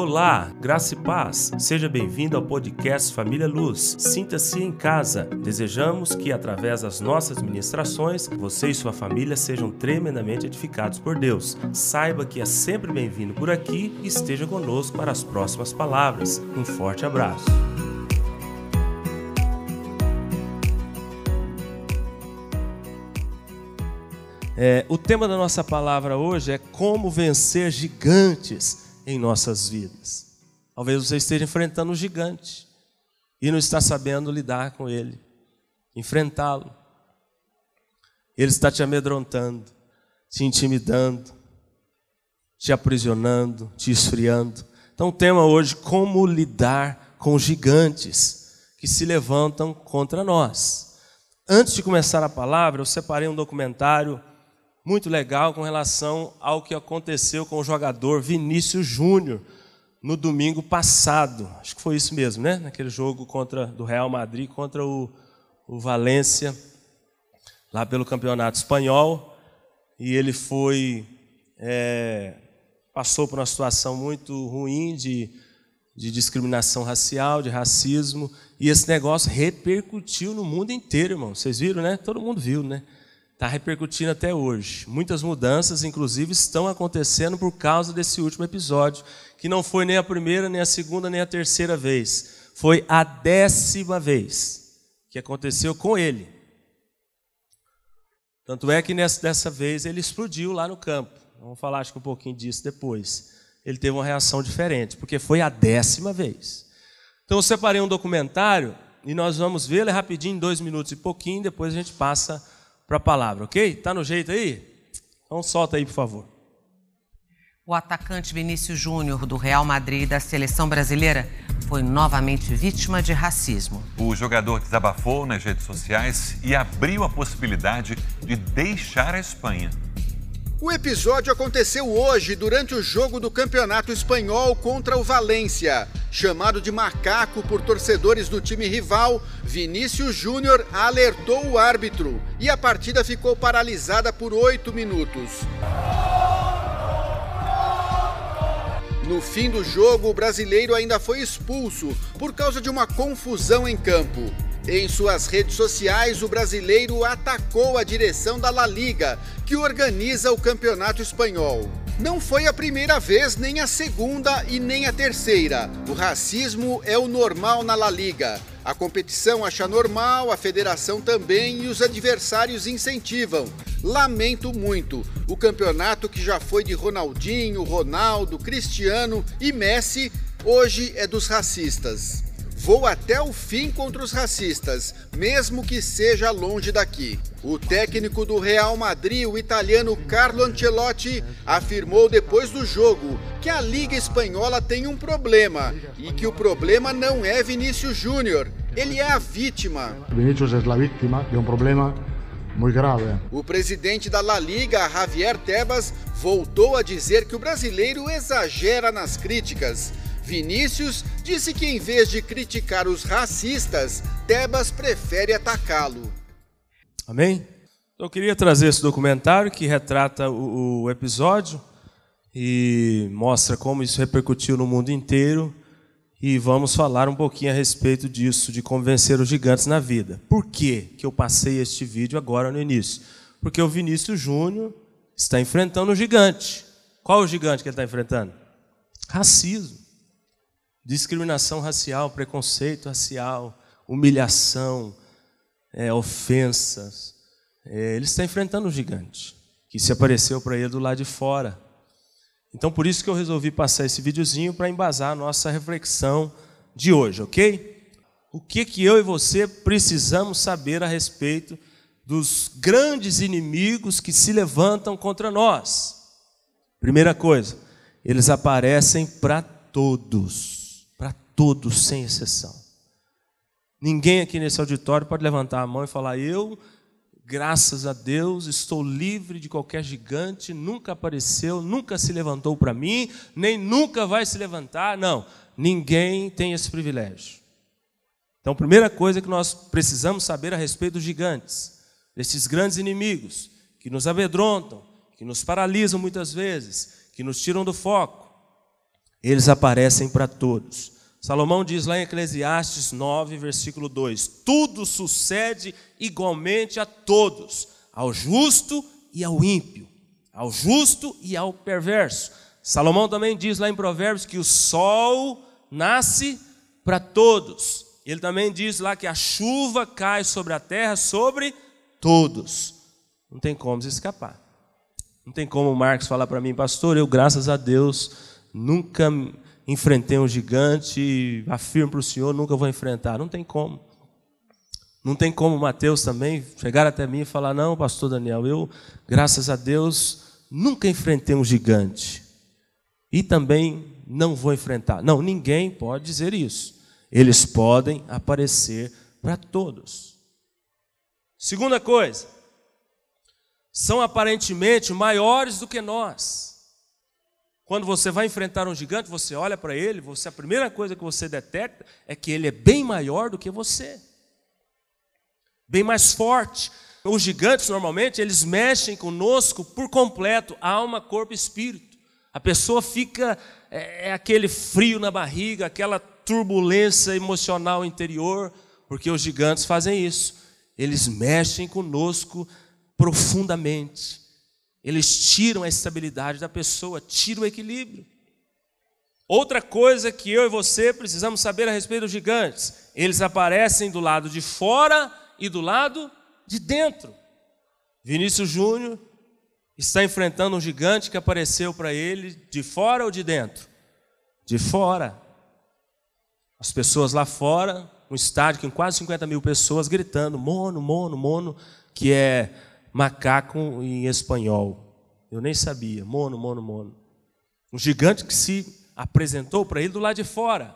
Olá, graça e paz. Seja bem-vindo ao podcast Família Luz. Sinta-se em casa. Desejamos que, através das nossas ministrações, você e sua família sejam tremendamente edificados por Deus. Saiba que é sempre bem-vindo por aqui e esteja conosco para as próximas palavras. Um forte abraço. É, o tema da nossa palavra hoje é como vencer gigantes em nossas vidas. Talvez você esteja enfrentando um gigante e não está sabendo lidar com ele, enfrentá-lo. Ele está te amedrontando, te intimidando, te aprisionando, te esfriando. Então, o tema hoje como lidar com gigantes que se levantam contra nós. Antes de começar a palavra, eu separei um documentário muito legal com relação ao que aconteceu com o jogador Vinícius Júnior no domingo passado. Acho que foi isso mesmo, né? Naquele jogo contra do Real Madrid contra o, o Valência, lá pelo Campeonato Espanhol. E ele foi. É, passou por uma situação muito ruim de, de discriminação racial, de racismo. E esse negócio repercutiu no mundo inteiro, irmão. Vocês viram, né? Todo mundo viu, né? Está repercutindo até hoje. Muitas mudanças, inclusive, estão acontecendo por causa desse último episódio, que não foi nem a primeira, nem a segunda, nem a terceira vez. Foi a décima vez que aconteceu com ele. Tanto é que nessa, dessa vez ele explodiu lá no campo. Vamos falar acho que um pouquinho disso depois. Ele teve uma reação diferente, porque foi a décima vez. Então eu separei um documentário e nós vamos vê-lo rapidinho, em dois minutos e pouquinho, depois a gente passa para a palavra, ok? Tá no jeito aí? Então solta aí, por favor. O atacante Vinícius Júnior do Real Madrid da seleção brasileira foi novamente vítima de racismo. O jogador desabafou nas redes sociais e abriu a possibilidade de deixar a Espanha. O episódio aconteceu hoje durante o jogo do Campeonato Espanhol contra o Valência. Chamado de macaco por torcedores do time rival, Vinícius Júnior alertou o árbitro e a partida ficou paralisada por oito minutos. No fim do jogo, o brasileiro ainda foi expulso por causa de uma confusão em campo. Em suas redes sociais, o brasileiro atacou a direção da La Liga, que organiza o campeonato espanhol. Não foi a primeira vez, nem a segunda e nem a terceira. O racismo é o normal na La Liga. A competição acha normal, a federação também e os adversários incentivam. Lamento muito. O campeonato que já foi de Ronaldinho, Ronaldo, Cristiano e Messi, hoje é dos racistas. Vou até o fim contra os racistas, mesmo que seja longe daqui. O técnico do Real Madrid, o italiano Carlo Ancelotti, afirmou depois do jogo que a Liga Espanhola tem um problema e que o problema não é Vinícius Júnior, ele é a vítima. Vinícius é a vítima de um problema muito grave. O presidente da La Liga, Javier Tebas, voltou a dizer que o brasileiro exagera nas críticas Vinícius disse que em vez de criticar os racistas, Tebas prefere atacá-lo. Amém? Eu queria trazer esse documentário que retrata o, o episódio e mostra como isso repercutiu no mundo inteiro e vamos falar um pouquinho a respeito disso, de convencer os gigantes na vida. Por que, que eu passei este vídeo agora no início? Porque o Vinícius Júnior está enfrentando um gigante. Qual o gigante que ele está enfrentando? Racismo discriminação racial, preconceito racial, humilhação, é, ofensas. É, ele está enfrentando um gigante que se apareceu para ele do lado de fora. Então, por isso que eu resolvi passar esse videozinho para embasar a nossa reflexão de hoje, ok? O que, que eu e você precisamos saber a respeito dos grandes inimigos que se levantam contra nós? Primeira coisa, eles aparecem para todos todos, sem exceção. Ninguém aqui nesse auditório pode levantar a mão e falar: Eu, graças a Deus, estou livre de qualquer gigante, nunca apareceu, nunca se levantou para mim, nem nunca vai se levantar. Não, ninguém tem esse privilégio. Então, a primeira coisa que nós precisamos saber a respeito dos gigantes, desses grandes inimigos que nos amedrontam, que nos paralisam muitas vezes, que nos tiram do foco, eles aparecem para todos. Salomão diz lá em Eclesiastes 9, versículo 2: Tudo sucede igualmente a todos, ao justo e ao ímpio, ao justo e ao perverso. Salomão também diz lá em Provérbios que o sol nasce para todos. Ele também diz lá que a chuva cai sobre a terra, sobre todos. Não tem como se escapar. Não tem como o Marcos falar para mim, pastor, eu, graças a Deus, nunca enfrentei um gigante afirmo para o senhor, nunca vou enfrentar. Não tem como. Não tem como Mateus também chegar até mim e falar: Não, pastor Daniel, eu, graças a Deus, nunca enfrentei um gigante. E também não vou enfrentar. Não, ninguém pode dizer isso. Eles podem aparecer para todos. Segunda coisa, são aparentemente maiores do que nós. Quando você vai enfrentar um gigante, você olha para ele, você a primeira coisa que você detecta é que ele é bem maior do que você. Bem mais forte. Os gigantes normalmente eles mexem conosco por completo, alma, corpo e espírito. A pessoa fica é, é aquele frio na barriga, aquela turbulência emocional interior, porque os gigantes fazem isso. Eles mexem conosco profundamente. Eles tiram a estabilidade da pessoa, tiram o equilíbrio. Outra coisa que eu e você precisamos saber a respeito dos gigantes: eles aparecem do lado de fora e do lado de dentro. Vinícius Júnior está enfrentando um gigante que apareceu para ele de fora ou de dentro? De fora. As pessoas lá fora, um estádio com quase 50 mil pessoas gritando: mono, mono, mono, que é macaco em espanhol. Eu nem sabia. Mono, mono, mono. Um gigante que se apresentou para ele do lado de fora.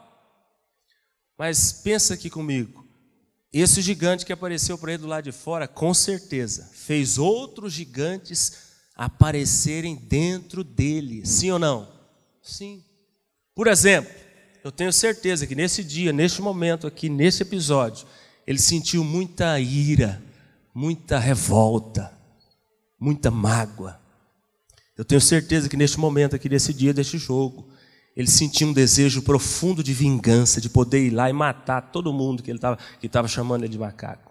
Mas pensa aqui comigo. Esse gigante que apareceu para ele do lado de fora, com certeza, fez outros gigantes aparecerem dentro dele. Sim ou não? Sim. Por exemplo, eu tenho certeza que nesse dia, neste momento aqui, nesse episódio, ele sentiu muita ira, muita revolta, muita mágoa. Eu tenho certeza que neste momento aqui, nesse dia deste jogo, ele sentiu um desejo profundo de vingança, de poder ir lá e matar todo mundo que ele estava que estava chamando ele de macaco.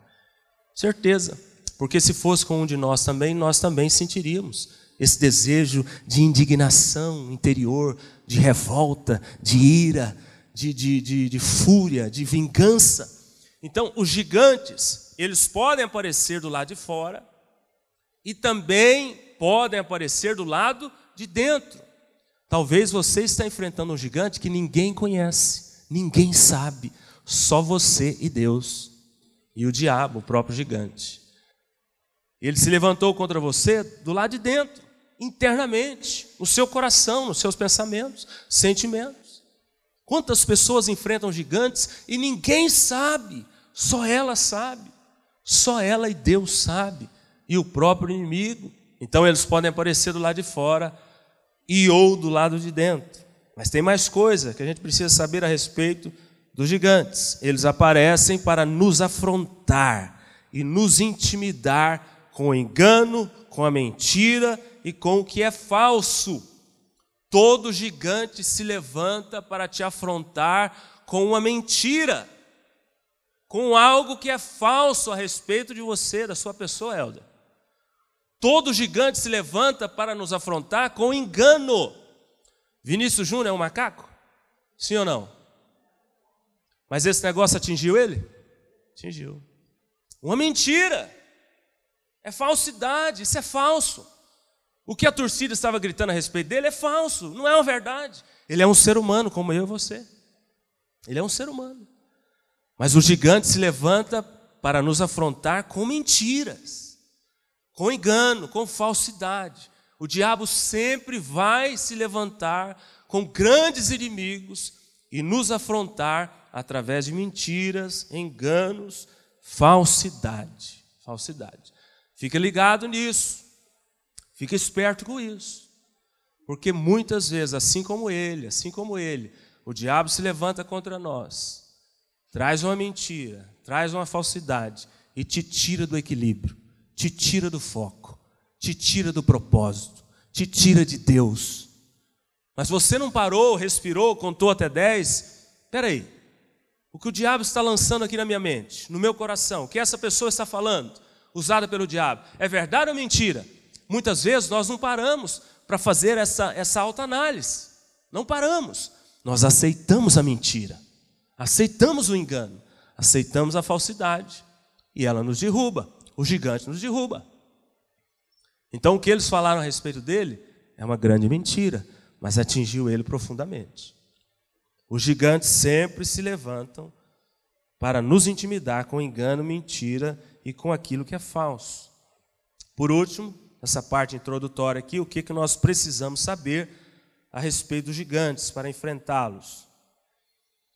Certeza, porque se fosse com um de nós também, nós também sentiríamos esse desejo de indignação interior, de revolta, de ira, de, de, de, de fúria, de vingança. Então, os gigantes, eles podem aparecer do lado de fora e também podem aparecer do lado de dentro. Talvez você está enfrentando um gigante que ninguém conhece, ninguém sabe, só você e Deus e o diabo, o próprio gigante. Ele se levantou contra você do lado de dentro, internamente, no seu coração, nos seus pensamentos, sentimentos. Quantas pessoas enfrentam gigantes e ninguém sabe, só ela sabe. Só ela e Deus sabe. E o próprio inimigo. Então eles podem aparecer do lado de fora e ou do lado de dentro. Mas tem mais coisa que a gente precisa saber a respeito dos gigantes. Eles aparecem para nos afrontar e nos intimidar com o engano, com a mentira e com o que é falso. Todo gigante se levanta para te afrontar com uma mentira com algo que é falso a respeito de você, da sua pessoa, Helder. Todo gigante se levanta para nos afrontar com engano. Vinícius Júnior é um macaco? Sim ou não? Mas esse negócio atingiu ele? Atingiu. Uma mentira. É falsidade, isso é falso. O que a torcida estava gritando a respeito dele é falso, não é uma verdade. Ele é um ser humano como eu e você. Ele é um ser humano. Mas o gigante se levanta para nos afrontar com mentiras, com engano, com falsidade. O diabo sempre vai se levantar com grandes inimigos e nos afrontar através de mentiras, enganos, falsidade. Falsidade. Fica ligado nisso. Fica esperto com isso. Porque muitas vezes, assim como ele, assim como ele, o diabo se levanta contra nós traz uma mentira, traz uma falsidade e te tira do equilíbrio, te tira do foco, te tira do propósito, te tira de Deus. Mas você não parou, respirou, contou até 10. Espera aí. O que o diabo está lançando aqui na minha mente, no meu coração, o que essa pessoa está falando, usada pelo diabo, é verdade ou mentira? Muitas vezes nós não paramos para fazer essa, essa autoanálise. Não paramos. Nós aceitamos a mentira, aceitamos o engano, aceitamos a falsidade. E ela nos derruba, o gigante nos derruba. Então o que eles falaram a respeito dele é uma grande mentira, mas atingiu ele profundamente. Os gigantes sempre se levantam para nos intimidar com engano, mentira e com aquilo que é falso. Por último, essa parte introdutória aqui, o que, que nós precisamos saber a respeito dos gigantes para enfrentá-los?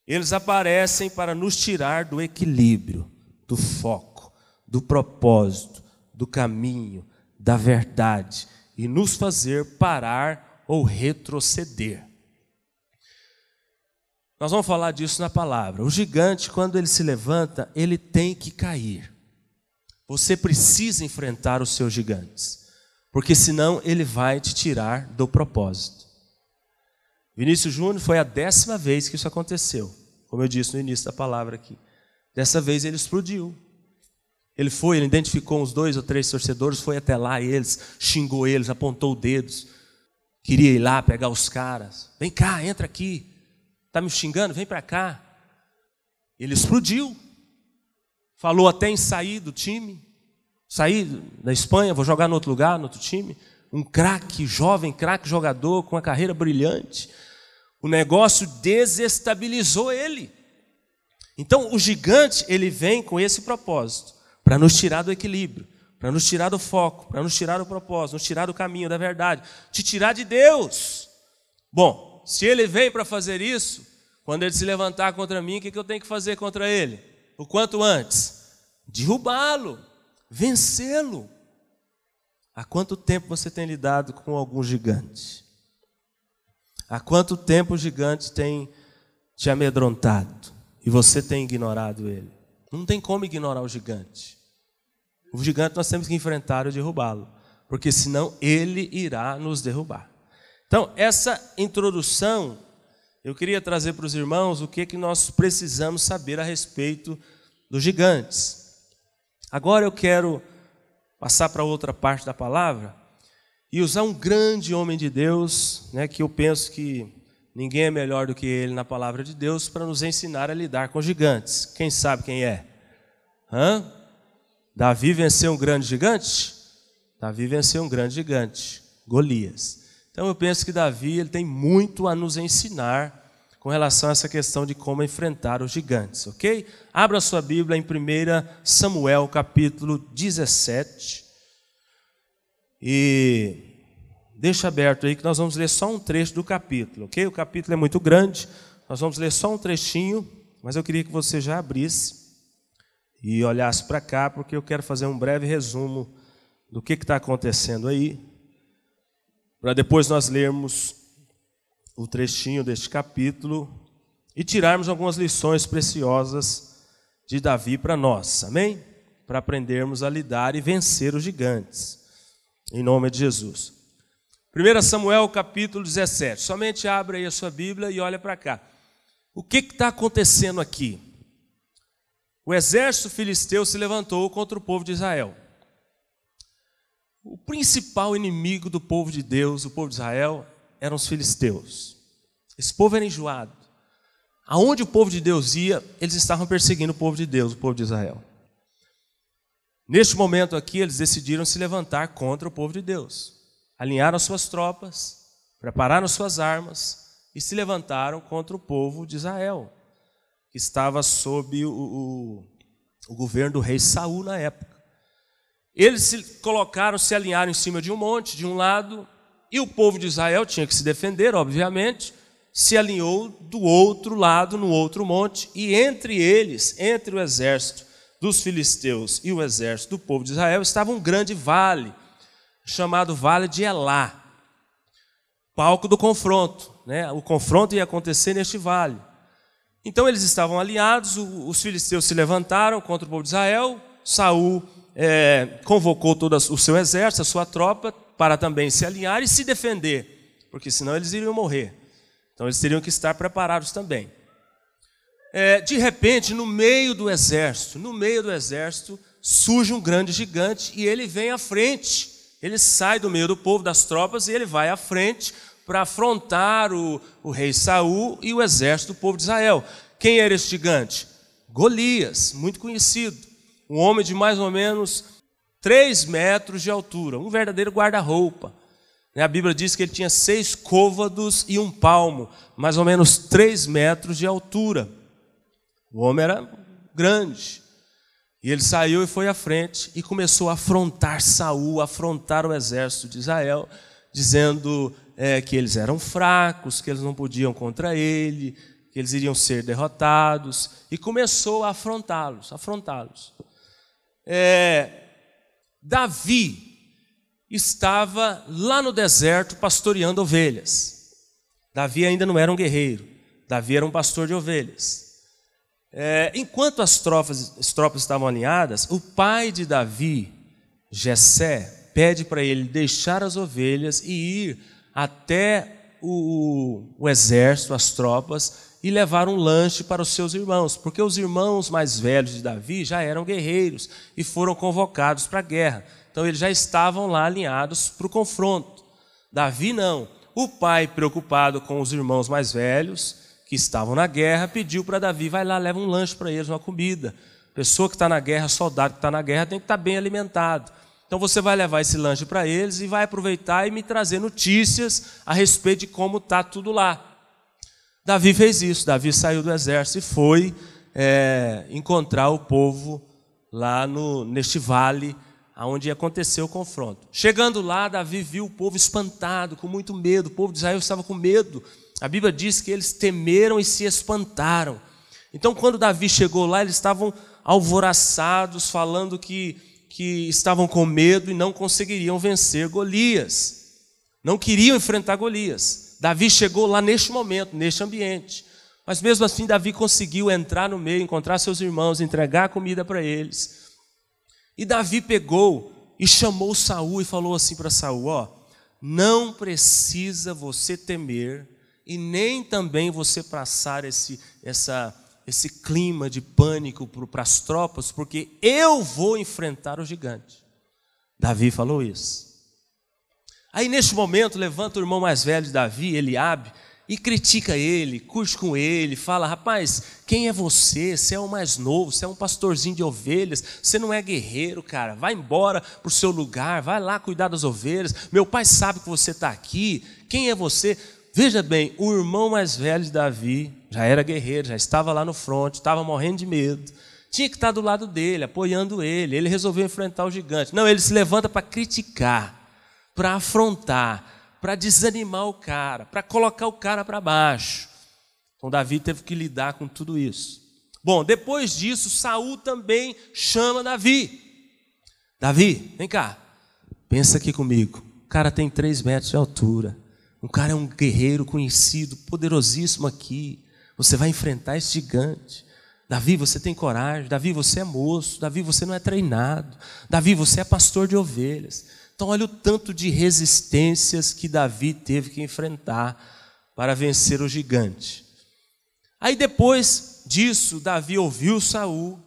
Eles aparecem para nos tirar do equilíbrio, do foco, do propósito, do caminho, da verdade e nos fazer parar ou retroceder. Nós vamos falar disso na palavra. O gigante, quando ele se levanta, ele tem que cair. Você precisa enfrentar os seus gigantes, porque senão ele vai te tirar do propósito. Vinícius Júnior foi a décima vez que isso aconteceu, como eu disse no início da palavra aqui. Dessa vez ele explodiu. Ele foi, ele identificou uns dois ou três torcedores, foi até lá eles, xingou eles, apontou dedos, queria ir lá pegar os caras. Vem cá, entra aqui. Está me xingando? Vem para cá. Ele explodiu. Falou até em sair do time. Sair da Espanha, vou jogar no outro lugar, no outro time. Um craque, jovem, craque jogador, com uma carreira brilhante. O negócio desestabilizou ele. Então, o gigante, ele vem com esse propósito, para nos tirar do equilíbrio, para nos tirar do foco, para nos tirar do propósito, nos tirar do caminho, da verdade, te tirar de Deus. Bom, se ele vem para fazer isso, quando ele se levantar contra mim, o que eu tenho que fazer contra ele? O quanto antes? Derrubá-lo, vencê-lo. Há quanto tempo você tem lidado com algum gigante? Há quanto tempo o gigante tem te amedrontado e você tem ignorado ele? Não tem como ignorar o gigante. O gigante nós temos que enfrentar e derrubá-lo, porque senão ele irá nos derrubar. Então, essa introdução, eu queria trazer para os irmãos o que, que nós precisamos saber a respeito dos gigantes. Agora eu quero passar para outra parte da palavra e usar um grande homem de Deus, né, que eu penso que ninguém é melhor do que ele na palavra de Deus para nos ensinar a lidar com gigantes. Quem sabe quem é? Hã? Davi venceu um grande gigante? Davi venceu um grande gigante, Golias. Então eu penso que Davi ele tem muito a nos ensinar com relação a essa questão de como enfrentar os gigantes, ok? Abra sua Bíblia em 1 Samuel capítulo 17 e deixa aberto aí que nós vamos ler só um trecho do capítulo, ok? O capítulo é muito grande, nós vamos ler só um trechinho, mas eu queria que você já abrisse e olhasse para cá, porque eu quero fazer um breve resumo do que está acontecendo aí para depois nós lermos o trechinho deste capítulo e tirarmos algumas lições preciosas de Davi para nós, amém? Para aprendermos a lidar e vencer os gigantes, em nome de Jesus. 1 Samuel capítulo 17, somente abre aí a sua Bíblia e olha para cá. O que está acontecendo aqui? O exército filisteu se levantou contra o povo de Israel. O principal inimigo do povo de Deus, o povo de Israel, eram os filisteus. Esse povo era enjoado. Aonde o povo de Deus ia, eles estavam perseguindo o povo de Deus, o povo de Israel. Neste momento aqui, eles decidiram se levantar contra o povo de Deus. Alinharam suas tropas, prepararam suas armas e se levantaram contra o povo de Israel, que estava sob o, o, o governo do rei Saul na época. Eles se colocaram, se alinharam em cima de um monte, de um lado, e o povo de Israel tinha que se defender, obviamente, se alinhou do outro lado, no outro monte, e entre eles, entre o exército dos filisteus e o exército do povo de Israel, estava um grande vale, chamado Vale de Elá, palco do confronto. Né? O confronto ia acontecer neste vale. Então eles estavam alinhados, os filisteus se levantaram contra o povo de Israel, Saul é, convocou todo o seu exército, a sua tropa, para também se alinhar e se defender. porque senão eles iriam morrer. Então eles teriam que estar preparados também. É, de repente, no meio do exército, no meio do exército, surge um grande gigante e ele vem à frente. Ele sai do meio do povo, das tropas, e ele vai à frente para afrontar o, o rei Saul e o exército do povo de Israel. Quem era esse gigante? Golias, muito conhecido. Um homem de mais ou menos 3 metros de altura, um verdadeiro guarda-roupa. Né, a Bíblia diz que ele tinha seis côvados e um palmo, mais ou menos 3 metros de altura. O homem era grande. E ele saiu e foi à frente e começou a afrontar Saul, afrontar o exército de Israel, dizendo é, que eles eram fracos, que eles não podiam contra ele, que eles iriam ser derrotados, e começou a afrontá-los, afrontá-los. É, Davi estava lá no deserto pastoreando ovelhas. Davi ainda não era um guerreiro, Davi era um pastor de ovelhas. É, enquanto as tropas, as tropas estavam alinhadas, o pai de Davi, Jessé, pede para ele deixar as ovelhas e ir até o, o exército, as tropas, e levar um lanche para os seus irmãos, porque os irmãos mais velhos de Davi já eram guerreiros e foram convocados para a guerra. Então eles já estavam lá alinhados para o confronto. Davi não. O pai, preocupado com os irmãos mais velhos, que estavam na guerra, pediu para Davi: vai lá, leva um lanche para eles, uma comida. Pessoa que está na guerra, soldado que está na guerra, tem que estar tá bem alimentado. Então você vai levar esse lanche para eles e vai aproveitar e me trazer notícias a respeito de como está tudo lá. Davi fez isso. Davi saiu do exército e foi é, encontrar o povo lá no, neste vale onde aconteceu o confronto. Chegando lá, Davi viu o povo espantado, com muito medo. O povo de Israel estava com medo a Bíblia diz que eles temeram e se espantaram. Então, quando Davi chegou lá, eles estavam alvoraçados, falando que, que estavam com medo e não conseguiriam vencer Golias. Não queriam enfrentar Golias. Davi chegou lá neste momento, neste ambiente. Mas mesmo assim, Davi conseguiu entrar no meio, encontrar seus irmãos, entregar comida para eles. E Davi pegou e chamou Saul e falou assim para Saul: ó, não precisa você temer e nem também você passar esse, essa, esse clima de pânico para as tropas, porque eu vou enfrentar o gigante. Davi falou isso. Aí neste momento levanta o irmão mais velho de Davi, Eliabe, e critica ele, curte com ele, fala: rapaz, quem é você? Você é o mais novo, você é um pastorzinho de ovelhas, você não é guerreiro, cara. Vai embora para o seu lugar, vai lá cuidar das ovelhas. Meu pai sabe que você está aqui. Quem é você? Veja bem, o irmão mais velho de Davi já era guerreiro, já estava lá no fronte, estava morrendo de medo. Tinha que estar do lado dele, apoiando ele. Ele resolveu enfrentar o gigante. Não, ele se levanta para criticar, para afrontar, para desanimar o cara, para colocar o cara para baixo. Então Davi teve que lidar com tudo isso. Bom, depois disso, Saul também chama Davi. Davi, vem cá, pensa aqui comigo. O cara tem três metros de altura. Um cara é um guerreiro conhecido, poderosíssimo aqui. Você vai enfrentar esse gigante. Davi, você tem coragem. Davi, você é moço. Davi, você não é treinado. Davi, você é pastor de ovelhas. Então, olha o tanto de resistências que Davi teve que enfrentar para vencer o gigante. Aí depois disso, Davi ouviu Saul,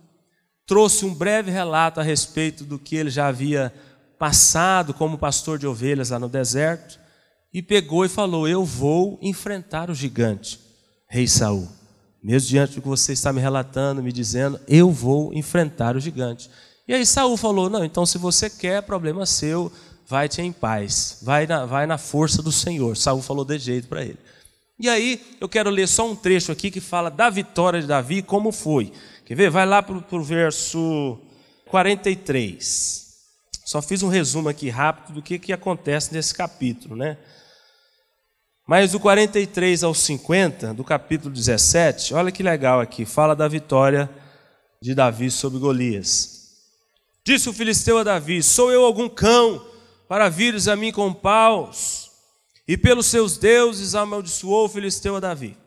trouxe um breve relato a respeito do que ele já havia passado como pastor de ovelhas lá no deserto e pegou e falou: Eu vou enfrentar o gigante, rei Saul. Mesmo diante do que você está me relatando, me dizendo, eu vou enfrentar o gigante. E aí Saul falou: Não, então se você quer, problema seu, vai-te em paz, vai na, vai na força do Senhor. Saul falou de jeito para ele. E aí eu quero ler só um trecho aqui que fala da vitória de Davi, como foi. Quer ver? Vai lá para o verso 43. Só fiz um resumo aqui rápido do que, que acontece nesse capítulo, né? Mas do 43 ao 50, do capítulo 17, olha que legal aqui, fala da vitória de Davi sobre Golias. Disse o filisteu a Davi: Sou eu algum cão para vires a mim com paus? E pelos seus deuses amaldiçoou o filisteu a Davi.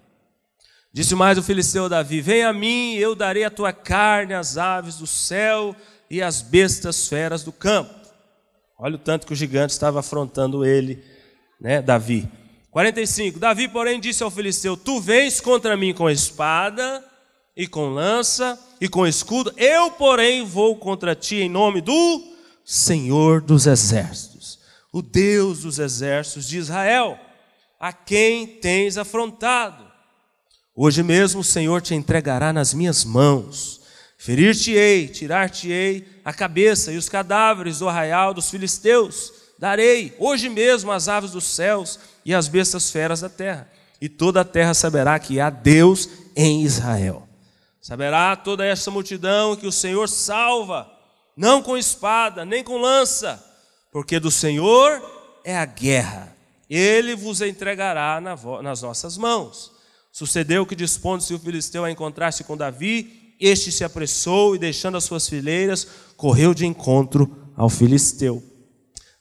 Disse mais o filisteu a Davi: Vem a mim, eu darei a tua carne às aves do céu e às bestas feras do campo. Olha o tanto que o gigante estava afrontando ele, né, Davi. 45. Davi, porém, disse ao filisteu: Tu vens contra mim com espada e com lança e com escudo, eu, porém, vou contra ti em nome do Senhor dos exércitos, o Deus dos exércitos de Israel, a quem tens afrontado. Hoje mesmo o Senhor te entregará nas minhas mãos. Ferir-te-ei, tirar-te-ei a cabeça e os cadáveres do arraial dos filisteus. Darei hoje mesmo as aves dos céus e as bestas feras da terra. E toda a terra saberá que há Deus em Israel. Saberá toda esta multidão que o Senhor salva, não com espada, nem com lança, porque do Senhor é a guerra. Ele vos entregará nas nossas mãos. Sucedeu que, dispondo-se o filisteu a encontrar-se com Davi, este se apressou e, deixando as suas fileiras, correu de encontro ao filisteu.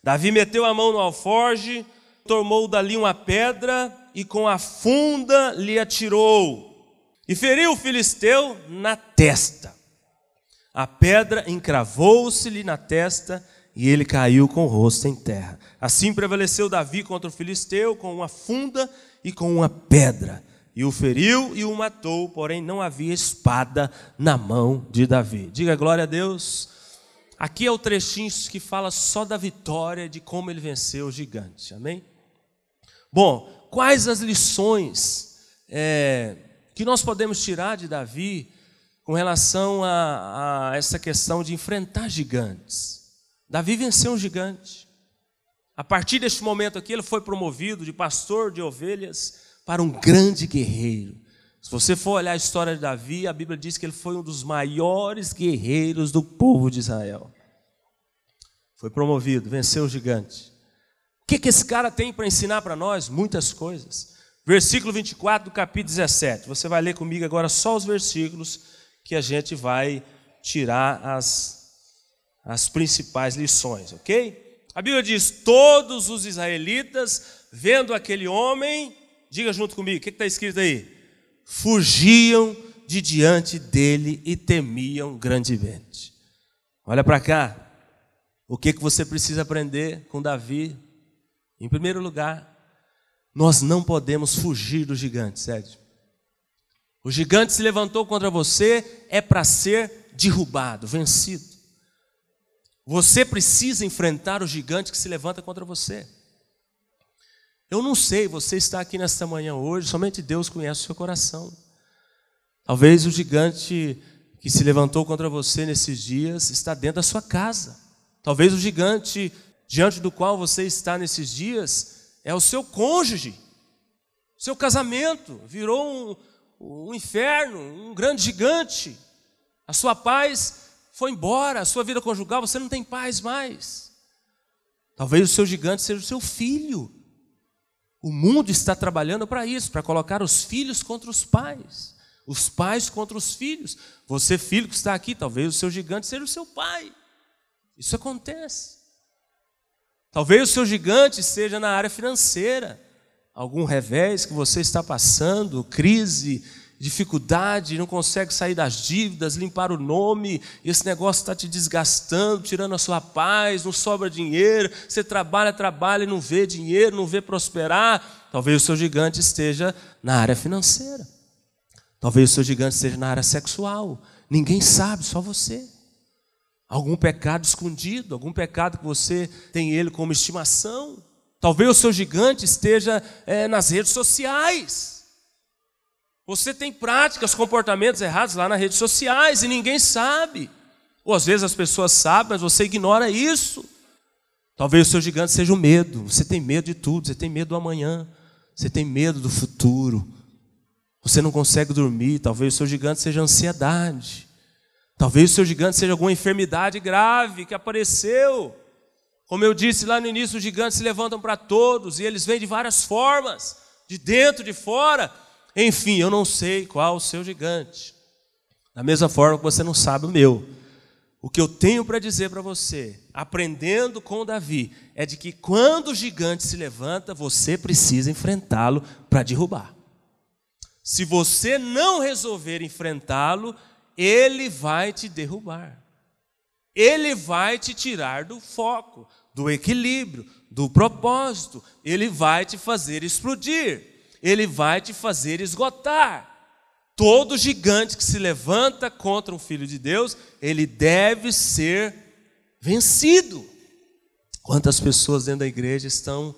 Davi meteu a mão no alforge, tomou dali uma pedra e com a funda lhe atirou. E feriu o filisteu na testa. A pedra encravou-se-lhe na testa e ele caiu com o rosto em terra. Assim prevaleceu Davi contra o filisteu com uma funda e com uma pedra. E o feriu e o matou, porém não havia espada na mão de Davi. Diga glória a Deus. Aqui é o trechinho que fala só da vitória, de como ele venceu o gigante. Amém? Bom, quais as lições é, que nós podemos tirar de Davi com relação a, a essa questão de enfrentar gigantes? Davi venceu um gigante. A partir deste momento aqui, ele foi promovido de pastor de ovelhas para um grande guerreiro. Se você for olhar a história de Davi, a Bíblia diz que ele foi um dos maiores guerreiros do povo de Israel. Foi promovido, venceu o gigante que, que esse cara tem para ensinar para nós? Muitas coisas. Versículo 24 do capítulo 17. Você vai ler comigo agora só os versículos que a gente vai tirar as, as principais lições, ok? A Bíblia diz: Todos os israelitas, vendo aquele homem, diga junto comigo, o que está escrito aí? Fugiam de diante dele e temiam grandemente. Olha para cá. O que, que você precisa aprender com Davi em primeiro lugar, nós não podemos fugir do gigante, Sérgio. O gigante se levantou contra você, é para ser derrubado, vencido. Você precisa enfrentar o gigante que se levanta contra você. Eu não sei, você está aqui nesta manhã hoje, somente Deus conhece o seu coração. Talvez o gigante que se levantou contra você nesses dias está dentro da sua casa. Talvez o gigante diante do qual você está nesses dias é o seu cônjuge. Seu casamento virou um, um inferno, um grande gigante. A sua paz foi embora, a sua vida conjugal, você não tem paz mais. Talvez o seu gigante seja o seu filho. O mundo está trabalhando para isso, para colocar os filhos contra os pais, os pais contra os filhos. Você, filho que está aqui, talvez o seu gigante seja o seu pai. Isso acontece. Talvez o seu gigante seja na área financeira, algum revés que você está passando, crise, dificuldade, não consegue sair das dívidas, limpar o nome, esse negócio está te desgastando, tirando a sua paz, não sobra dinheiro, você trabalha, trabalha e não vê dinheiro, não vê prosperar. Talvez o seu gigante esteja na área financeira. Talvez o seu gigante esteja na área sexual. Ninguém sabe, só você. Algum pecado escondido, algum pecado que você tem ele como estimação. Talvez o seu gigante esteja é, nas redes sociais. Você tem práticas, comportamentos errados lá nas redes sociais e ninguém sabe. Ou às vezes as pessoas sabem, mas você ignora isso. Talvez o seu gigante seja o medo. Você tem medo de tudo, você tem medo do amanhã, você tem medo do futuro. Você não consegue dormir, talvez o seu gigante seja ansiedade. Talvez o seu gigante seja alguma enfermidade grave que apareceu. Como eu disse lá no início, os gigantes se levantam para todos e eles vêm de várias formas, de dentro, de fora. Enfim, eu não sei qual o seu gigante. Da mesma forma que você não sabe o meu. O que eu tenho para dizer para você, aprendendo com Davi, é de que quando o gigante se levanta, você precisa enfrentá-lo para derrubar. Se você não resolver enfrentá-lo, ele vai te derrubar. Ele vai te tirar do foco, do equilíbrio, do propósito. Ele vai te fazer explodir. Ele vai te fazer esgotar. Todo gigante que se levanta contra um filho de Deus, ele deve ser vencido. Quantas pessoas dentro da igreja estão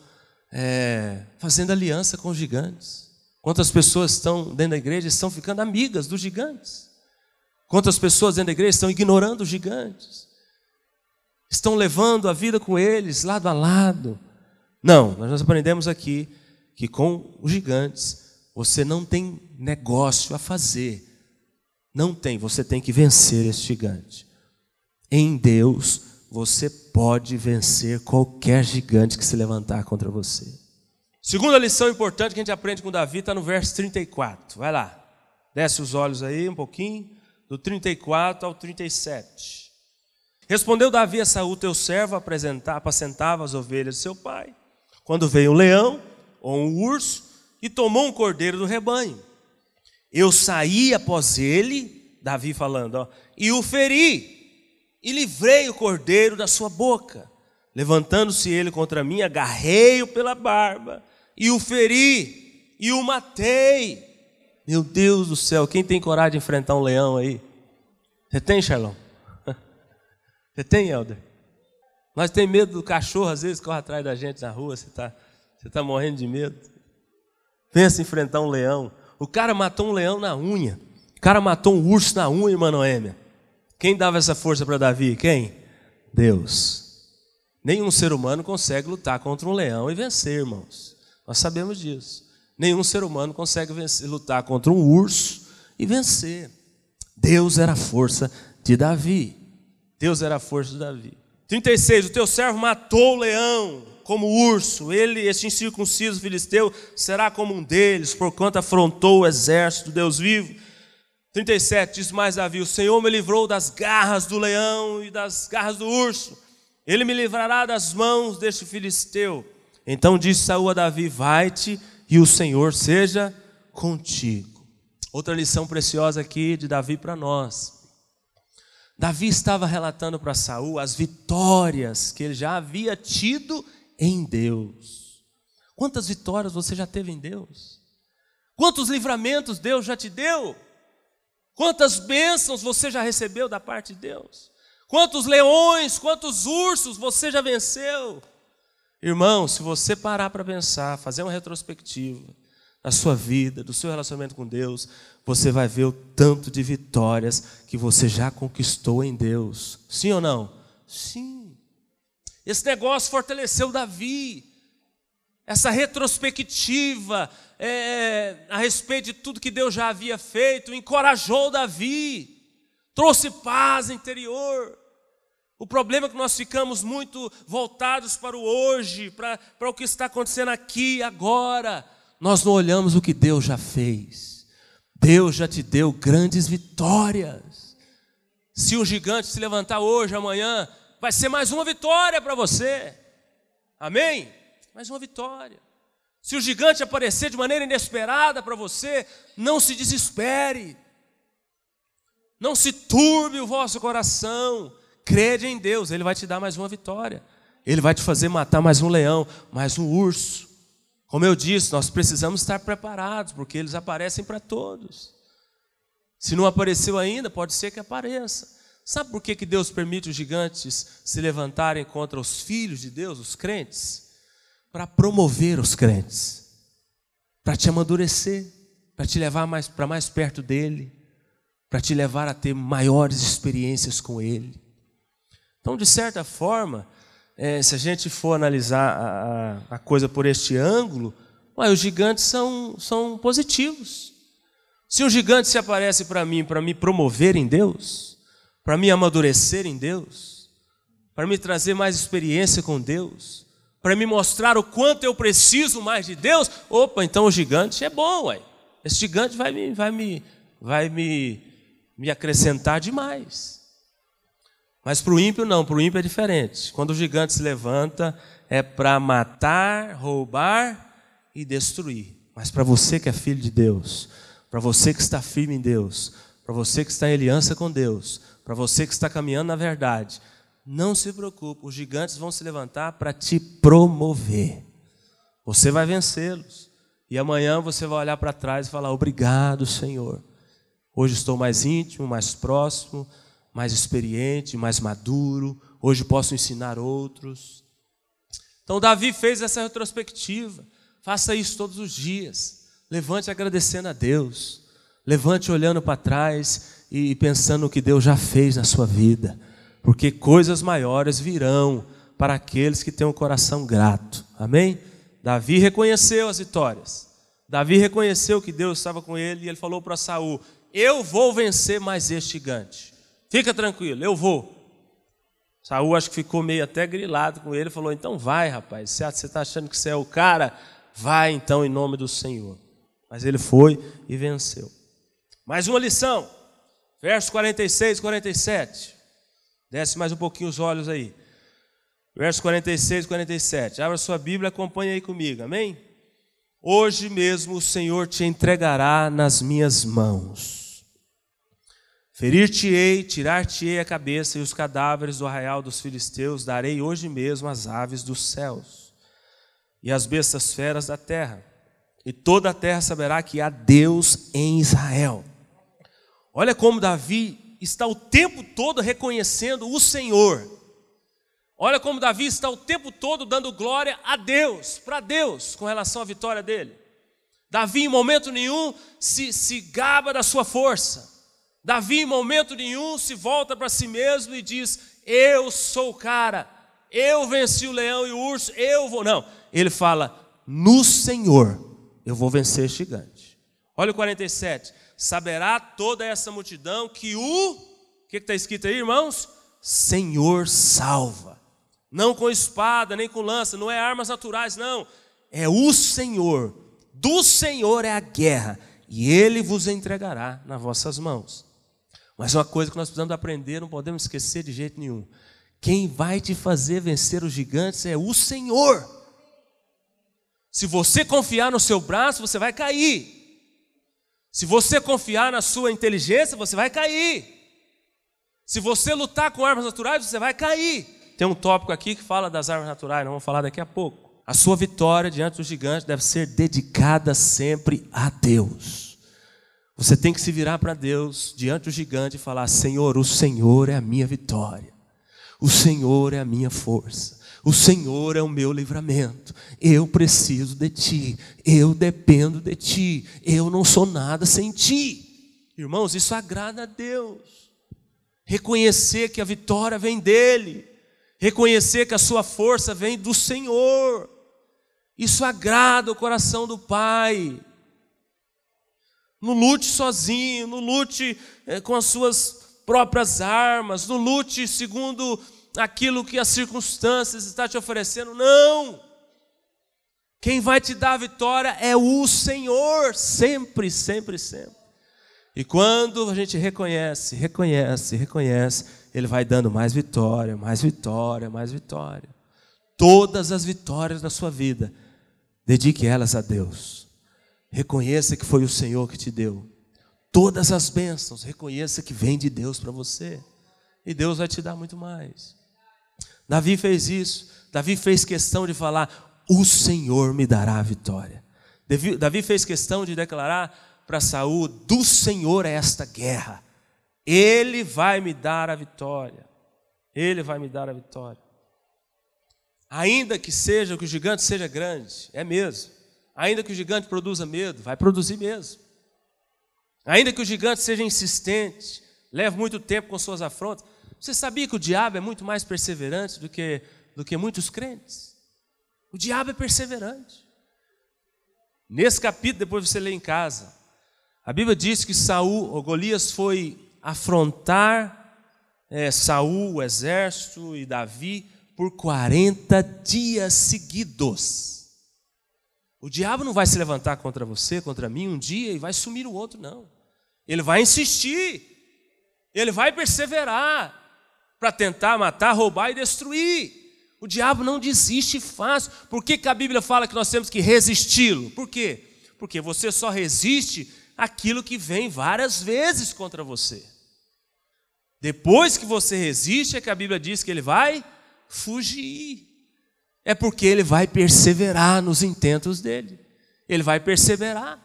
é, fazendo aliança com os gigantes? Quantas pessoas estão dentro da igreja estão ficando amigas dos gigantes? Quantas pessoas dentro da igreja estão ignorando os gigantes? Estão levando a vida com eles, lado a lado. Não, nós aprendemos aqui que com os gigantes você não tem negócio a fazer. Não tem, você tem que vencer esse gigante. Em Deus, você pode vencer qualquer gigante que se levantar contra você. Segunda lição importante que a gente aprende com Davi está no verso 34. Vai lá. Desce os olhos aí um pouquinho, do 34 ao 37. Respondeu Davi a Saul, teu servo, apacentava as ovelhas de seu pai. Quando veio um leão ou um urso e tomou um cordeiro do rebanho. Eu saí após ele, Davi falando, ó, e o feri, e livrei o cordeiro da sua boca. Levantando-se ele contra mim, agarrei-o pela barba, e o feri, e o matei. Meu Deus do céu, quem tem coragem de enfrentar um leão aí? Você tem, Charlão? Você tem, Helder? Nós tem medo do cachorro, às vezes corre atrás da gente na rua, você está você tá morrendo de medo. Pensa em enfrentar um leão. O cara matou um leão na unha. O cara matou um urso na unha, irmã Noêmia. Quem dava essa força para Davi? Quem? Deus. Nenhum ser humano consegue lutar contra um leão e vencer, irmãos. Nós sabemos disso. Nenhum ser humano consegue vencer, lutar contra um urso e vencer. Deus era a força de Davi. Deus era a força de Davi. 36. O teu servo matou o leão como urso, ele, este incircunciso filisteu, será como um deles, porquanto afrontou o exército do Deus vivo. 37 diz mais Davi: O Senhor me livrou das garras do leão e das garras do urso, ele me livrará das mãos deste filisteu. Então disse Saúl a Davi: Vai-te e o Senhor seja contigo. Outra lição preciosa aqui de Davi para nós. Davi estava relatando para Saul as vitórias que ele já havia tido em Deus. Quantas vitórias você já teve em Deus? Quantos livramentos Deus já te deu? Quantas bênçãos você já recebeu da parte de Deus? Quantos leões, quantos ursos você já venceu? Irmão, se você parar para pensar, fazer uma retrospectiva da sua vida, do seu relacionamento com Deus, você vai ver o tanto de vitórias que você já conquistou em Deus. Sim ou não? Sim. Esse negócio fortaleceu Davi. Essa retrospectiva é, a respeito de tudo que Deus já havia feito, encorajou Davi, trouxe paz interior. O problema é que nós ficamos muito voltados para o hoje, para, para o que está acontecendo aqui, agora. Nós não olhamos o que Deus já fez. Deus já te deu grandes vitórias. Se um gigante se levantar hoje, amanhã, vai ser mais uma vitória para você. Amém? Mais uma vitória. Se o gigante aparecer de maneira inesperada para você, não se desespere. Não se turbe o vosso coração. Crede em Deus, Ele vai te dar mais uma vitória. Ele vai te fazer matar mais um leão, mais um urso. Como eu disse, nós precisamos estar preparados, porque eles aparecem para todos. Se não apareceu ainda, pode ser que apareça. Sabe por que, que Deus permite os gigantes se levantarem contra os filhos de Deus, os crentes? Para promover os crentes, para te amadurecer, para te levar mais, para mais perto dele, para te levar a ter maiores experiências com ele. Então, de certa forma, é, se a gente for analisar a, a, coisa por este ângulo, ué, os gigantes são, são positivos. Se um gigante se aparece para mim para me promover em Deus, para me amadurecer em Deus, para me trazer mais experiência com Deus, para me mostrar o quanto eu preciso mais de Deus. Opa, então o gigante é bom, ué. Esse gigante vai me, vai me, vai me, me acrescentar demais. Mas para o ímpio não, para o ímpio é diferente. Quando o gigante se levanta, é para matar, roubar e destruir. Mas para você que é filho de Deus, para você que está firme em Deus, para você que está em aliança com Deus, para você que está caminhando na verdade, Não se preocupe, os gigantes vão se levantar para te promover. Você vai vencê-los. E amanhã você vai olhar para trás e falar: Obrigado, Senhor. Hoje estou mais íntimo, mais próximo, mais experiente, mais maduro. Hoje posso ensinar outros. Então, Davi fez essa retrospectiva. Faça isso todos os dias. Levante agradecendo a Deus. Levante olhando para trás e pensando no que Deus já fez na sua vida. Porque coisas maiores virão para aqueles que têm um coração grato. Amém? Davi reconheceu as vitórias. Davi reconheceu que Deus estava com ele e ele falou para Saul: Eu vou vencer mais este gigante. Fica tranquilo, eu vou. Saul acho que ficou meio até grilado com ele, falou: Então vai, rapaz. Você está achando que você é o cara, vai então em nome do Senhor. Mas ele foi e venceu. Mais uma lição, verso 46, 47. Desce mais um pouquinho os olhos aí. Verso 46 e 47. Abra sua Bíblia e acompanhe aí comigo, amém? Hoje mesmo o Senhor te entregará nas minhas mãos. Ferir-te-ei, tirar-te-ei a cabeça e os cadáveres do arraial dos filisteus darei hoje mesmo às aves dos céus e às bestas feras da terra. E toda a terra saberá que há Deus em Israel. Olha como Davi está o tempo todo reconhecendo o Senhor. Olha como Davi está o tempo todo dando glória a Deus, para Deus, com relação à vitória dele. Davi, em momento nenhum, se, se gaba da sua força. Davi, em momento nenhum, se volta para si mesmo e diz: Eu sou o cara, eu venci o leão e o urso, eu vou. Não, ele fala: No Senhor eu vou vencer gigante. Olha o 47. Saberá toda essa multidão que o. O que está escrito aí, irmãos? Senhor salva não com espada, nem com lança, não é armas naturais, não. É o Senhor. Do Senhor é a guerra, e ele vos entregará nas vossas mãos. Mas uma coisa que nós precisamos aprender, não podemos esquecer de jeito nenhum. Quem vai te fazer vencer os gigantes é o Senhor. Se você confiar no seu braço, você vai cair. Se você confiar na sua inteligência, você vai cair. Se você lutar com armas naturais, você vai cair tem um tópico aqui que fala das armas naturais, não vamos falar daqui a pouco. A sua vitória diante do gigante deve ser dedicada sempre a Deus. Você tem que se virar para Deus diante do gigante e falar: Senhor, o Senhor é a minha vitória, o Senhor é a minha força, o Senhor é o meu livramento. Eu preciso de Ti, eu dependo de Ti, eu não sou nada sem Ti. Irmãos, isso agrada a Deus. Reconhecer que a vitória vem dEle reconhecer que a sua força vem do Senhor. Isso agrada o coração do Pai. Não lute sozinho, não lute é, com as suas próprias armas, não lute segundo aquilo que as circunstâncias estão te oferecendo. Não! Quem vai te dar a vitória é o Senhor, sempre, sempre, sempre. E quando a gente reconhece, reconhece, reconhece, ele vai dando mais vitória, mais vitória, mais vitória. Todas as vitórias da sua vida, dedique elas a Deus. Reconheça que foi o Senhor que te deu. Todas as bênçãos, reconheça que vem de Deus para você. E Deus vai te dar muito mais. Davi fez isso. Davi fez questão de falar: O Senhor me dará a vitória. Davi fez questão de declarar para Saul: Do Senhor é esta guerra. Ele vai me dar a vitória. Ele vai me dar a vitória. Ainda que seja que o gigante seja grande, é mesmo. Ainda que o gigante produza medo, vai produzir mesmo. Ainda que o gigante seja insistente, leve muito tempo com suas afrontas. Você sabia que o diabo é muito mais perseverante do que, do que muitos crentes? O diabo é perseverante. Nesse capítulo, depois você lê em casa, a Bíblia diz que Saul, ou Golias, foi afrontar é, Saul, o exército e Davi por 40 dias seguidos. O diabo não vai se levantar contra você, contra mim, um dia e vai sumir o outro, não. Ele vai insistir, ele vai perseverar para tentar matar, roubar e destruir. O diabo não desiste fácil. Por que, que a Bíblia fala que nós temos que resisti-lo? Por quê? Porque você só resiste aquilo que vem várias vezes contra você. Depois que você resiste, é que a Bíblia diz que ele vai fugir. É porque ele vai perseverar nos intentos dele. Ele vai perseverar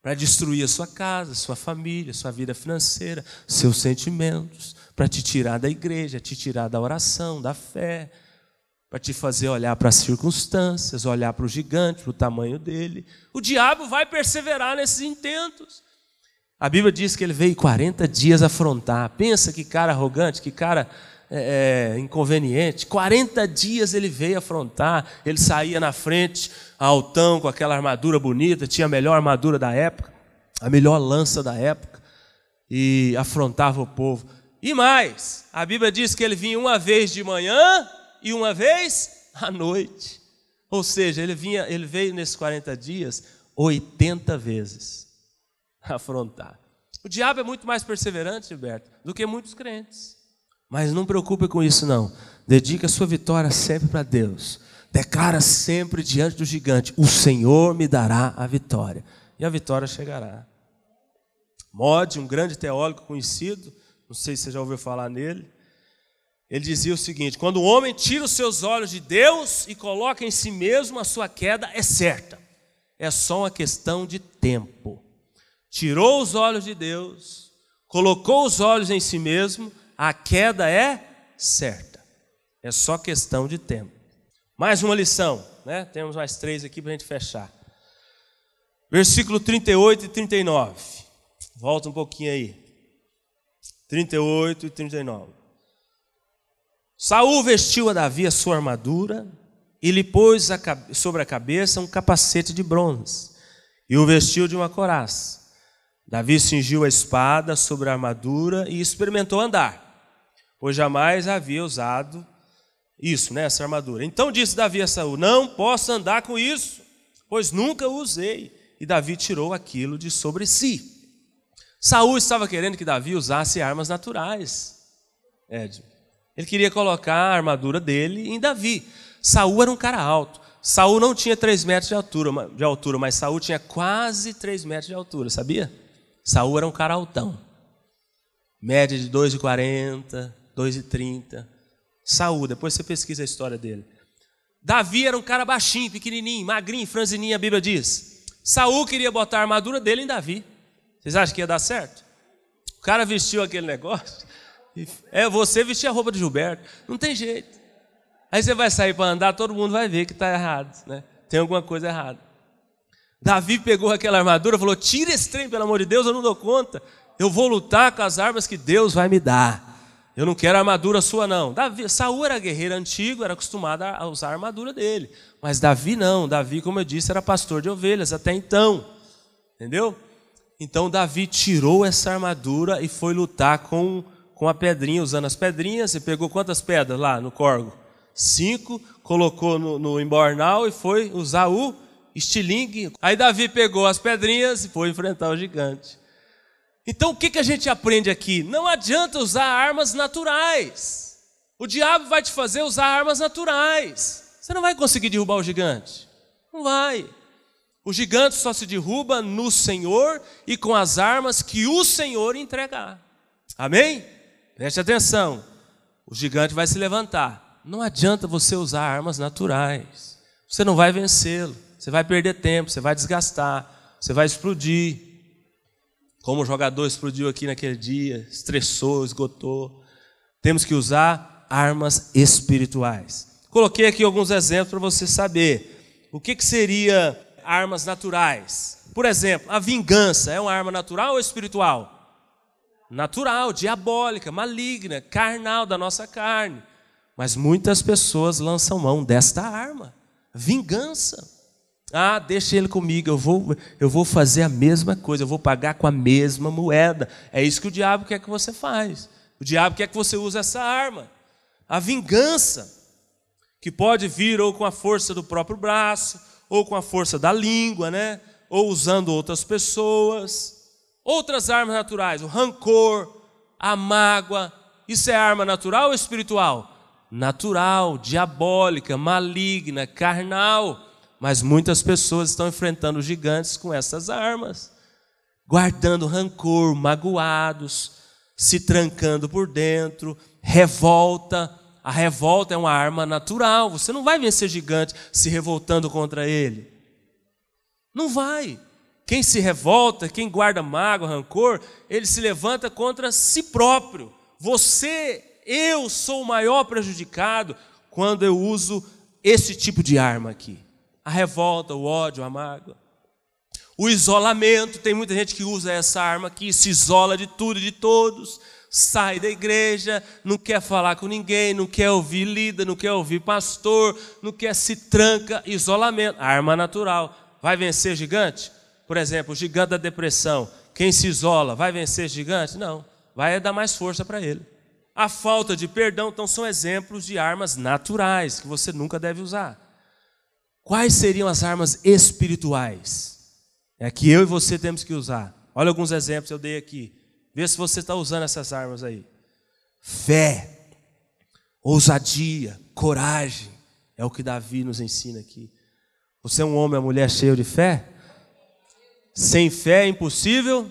para destruir a sua casa, sua família, sua vida financeira, seus sentimentos, para te tirar da igreja, te tirar da oração, da fé, para te fazer olhar para as circunstâncias, olhar para o gigante, para o tamanho dele. O diabo vai perseverar nesses intentos. A Bíblia diz que ele veio 40 dias afrontar. Pensa que cara arrogante, que cara é, é, inconveniente. 40 dias ele veio afrontar. Ele saía na frente, altão, com aquela armadura bonita, tinha a melhor armadura da época, a melhor lança da época, e afrontava o povo. E mais, a Bíblia diz que ele vinha uma vez de manhã e uma vez à noite. Ou seja, ele, vinha, ele veio nesses 40 dias 80 vezes afrontar. O diabo é muito mais perseverante, Gilberto, do que muitos crentes. Mas não preocupe com isso, não. Dedique a sua vitória sempre para Deus. Declara sempre diante do gigante: O Senhor me dará a vitória. E a vitória chegará. Mode, um grande teólogo conhecido, não sei se você já ouviu falar nele, ele dizia o seguinte: quando o homem tira os seus olhos de Deus e coloca em si mesmo, a sua queda é certa. É só uma questão de tempo. Tirou os olhos de Deus, colocou os olhos em si mesmo, a queda é certa. É só questão de tempo. Mais uma lição, né? Temos mais três aqui para a gente fechar. Versículo 38 e 39. Volta um pouquinho aí. 38 e 39. Saul vestiu a Davi a sua armadura e lhe pôs a, sobre a cabeça um capacete de bronze e o vestiu de uma coraça. Davi cingiu a espada sobre a armadura e experimentou andar, pois jamais havia usado isso, né, essa armadura. Então disse Davi a Saul: Não posso andar com isso, pois nunca usei. E Davi tirou aquilo de sobre si. Saul estava querendo que Davi usasse armas naturais. Ed. Ele queria colocar a armadura dele em Davi. Saul era um cara alto. Saul não tinha 3 metros de altura, de altura, mas Saul tinha quase 3 metros de altura, sabia? Saul era um cara altão. Média de 2,40, 2,30. Saul, depois você pesquisa a história dele. Davi era um cara baixinho, pequenininho, magrinho, franzininho, a Bíblia diz. Saul queria botar a armadura dele em Davi. Vocês acham que ia dar certo? O cara vestiu aquele negócio. É você vestir a roupa de Gilberto. Não tem jeito. Aí você vai sair para andar, todo mundo vai ver que está errado, né? Tem alguma coisa errada. Davi pegou aquela armadura e falou: Tira esse trem, pelo amor de Deus, eu não dou conta. Eu vou lutar com as armas que Deus vai me dar. Eu não quero armadura sua, não. Davi, Saúl era guerreiro antigo, era acostumado a usar a armadura dele. Mas Davi não. Davi, como eu disse, era pastor de ovelhas até então. Entendeu? Então Davi tirou essa armadura e foi lutar com com a pedrinha, usando as pedrinhas. Você pegou quantas pedras lá no corgo? Cinco, colocou no, no embornal e foi usar o estilingue. Aí Davi pegou as pedrinhas e foi enfrentar o gigante. Então o que, que a gente aprende aqui? Não adianta usar armas naturais. O diabo vai te fazer usar armas naturais. Você não vai conseguir derrubar o gigante. Não vai. O gigante só se derruba no Senhor e com as armas que o Senhor entregar. Amém? Preste atenção. O gigante vai se levantar. Não adianta você usar armas naturais. Você não vai vencê-lo. Você vai perder tempo, você vai desgastar, você vai explodir. Como o jogador explodiu aqui naquele dia, estressou, esgotou. Temos que usar armas espirituais. Coloquei aqui alguns exemplos para você saber. O que, que seria armas naturais? Por exemplo, a vingança é uma arma natural ou espiritual? natural, diabólica, maligna, carnal da nossa carne. Mas muitas pessoas lançam mão desta arma, vingança. Ah, deixa ele comigo, eu vou, eu vou fazer a mesma coisa, eu vou pagar com a mesma moeda. É isso que o diabo quer que você faz. O diabo quer que você use essa arma. A vingança, que pode vir ou com a força do próprio braço, ou com a força da língua, né? Ou usando outras pessoas. Outras armas naturais, o rancor, a mágoa, isso é arma natural ou espiritual? Natural, diabólica, maligna, carnal. Mas muitas pessoas estão enfrentando gigantes com essas armas, guardando rancor, magoados, se trancando por dentro, revolta. A revolta é uma arma natural. Você não vai vencer gigante se revoltando contra ele. Não vai. Quem se revolta, quem guarda mágoa, rancor, ele se levanta contra si próprio. Você, eu sou o maior prejudicado quando eu uso esse tipo de arma aqui. A revolta, o ódio, a mágoa. O isolamento, tem muita gente que usa essa arma aqui, se isola de tudo e de todos, sai da igreja, não quer falar com ninguém, não quer ouvir líder, não quer ouvir pastor, não quer se tranca, isolamento, arma natural. Vai vencer gigante? Por exemplo, o gigante da depressão, quem se isola, vai vencer gigante? Não, vai dar mais força para ele. A falta de perdão, então, são exemplos de armas naturais que você nunca deve usar. Quais seriam as armas espirituais? É que eu e você temos que usar. Olha alguns exemplos que eu dei aqui. Vê se você está usando essas armas aí. Fé, ousadia, coragem. É o que Davi nos ensina aqui. Você é um homem, uma mulher cheio de fé? Sem fé é impossível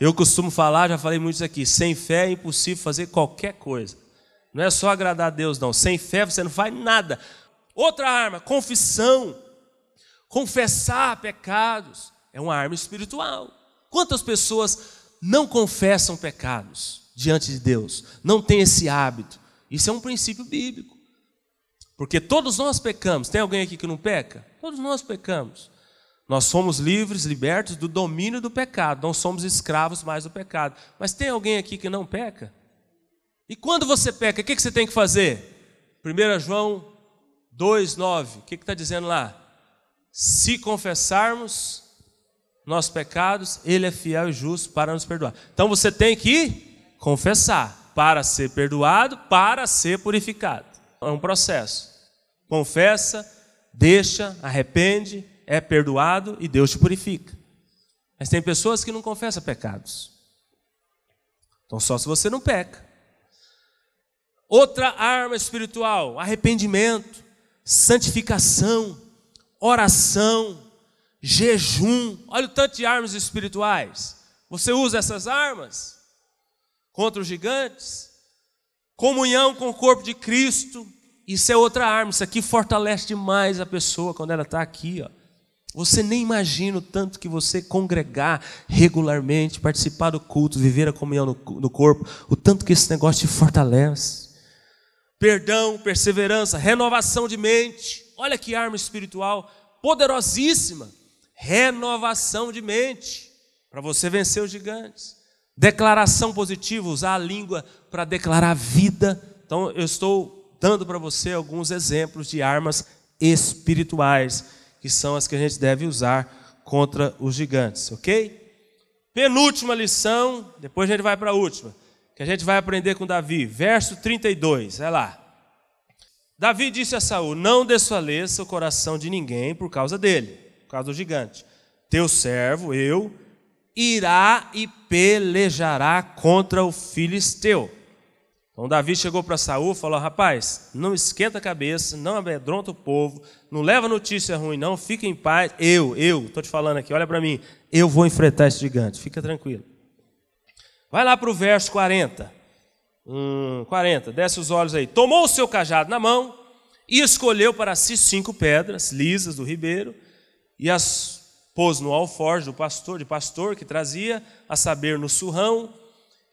eu costumo falar, já falei muito isso aqui, sem fé é impossível fazer qualquer coisa. Não é só agradar a Deus, não. Sem fé você não faz nada. Outra arma, confissão. Confessar pecados é uma arma espiritual. Quantas pessoas não confessam pecados diante de Deus? Não tem esse hábito. Isso é um princípio bíblico. Porque todos nós pecamos. Tem alguém aqui que não peca? Todos nós pecamos. Nós somos livres, libertos do domínio do pecado, não somos escravos mais do pecado. Mas tem alguém aqui que não peca? E quando você peca, o que você tem que fazer? 1 João 2,9, o que está dizendo lá? Se confessarmos nossos pecados, Ele é fiel e justo para nos perdoar. Então você tem que confessar para ser perdoado, para ser purificado. É um processo. Confessa, deixa, arrepende, é perdoado e Deus te purifica. Mas tem pessoas que não confessam pecados. Então, só se você não peca. Outra arma espiritual: arrependimento, santificação, oração, jejum. Olha o tanto de armas espirituais. Você usa essas armas contra os gigantes? Comunhão com o corpo de Cristo. Isso é outra arma. Isso aqui fortalece demais a pessoa quando ela está aqui. Ó. Você nem imagina o tanto que você congregar regularmente, participar do culto, viver a comunhão no, no corpo, o tanto que esse negócio te fortalece. Perdão, perseverança, renovação de mente. Olha que arma espiritual poderosíssima. Renovação de mente para você vencer os gigantes. Declaração positiva, usar a língua para declarar vida. Então eu estou dando para você alguns exemplos de armas espirituais que são as que a gente deve usar contra os gigantes, ok? Penúltima lição, depois a gente vai para a última, que a gente vai aprender com Davi, verso 32, vai lá. Davi disse a Saul: Não desfaleça o coração de ninguém por causa dele, por causa do gigante. Teu servo, eu, irá e pelejará contra o filisteu. Então Davi chegou para Saul e falou: Rapaz, não esquenta a cabeça, não amedronta o povo, não leva notícia ruim, não, fica em paz. Eu, eu, estou te falando aqui, olha para mim, eu vou enfrentar esse gigante, fica tranquilo. Vai lá para o verso 40. Hum, 40, desce os olhos aí. Tomou o seu cajado na mão e escolheu para si cinco pedras lisas do ribeiro e as pôs no alforje do pastor, de pastor que trazia, a saber, no surrão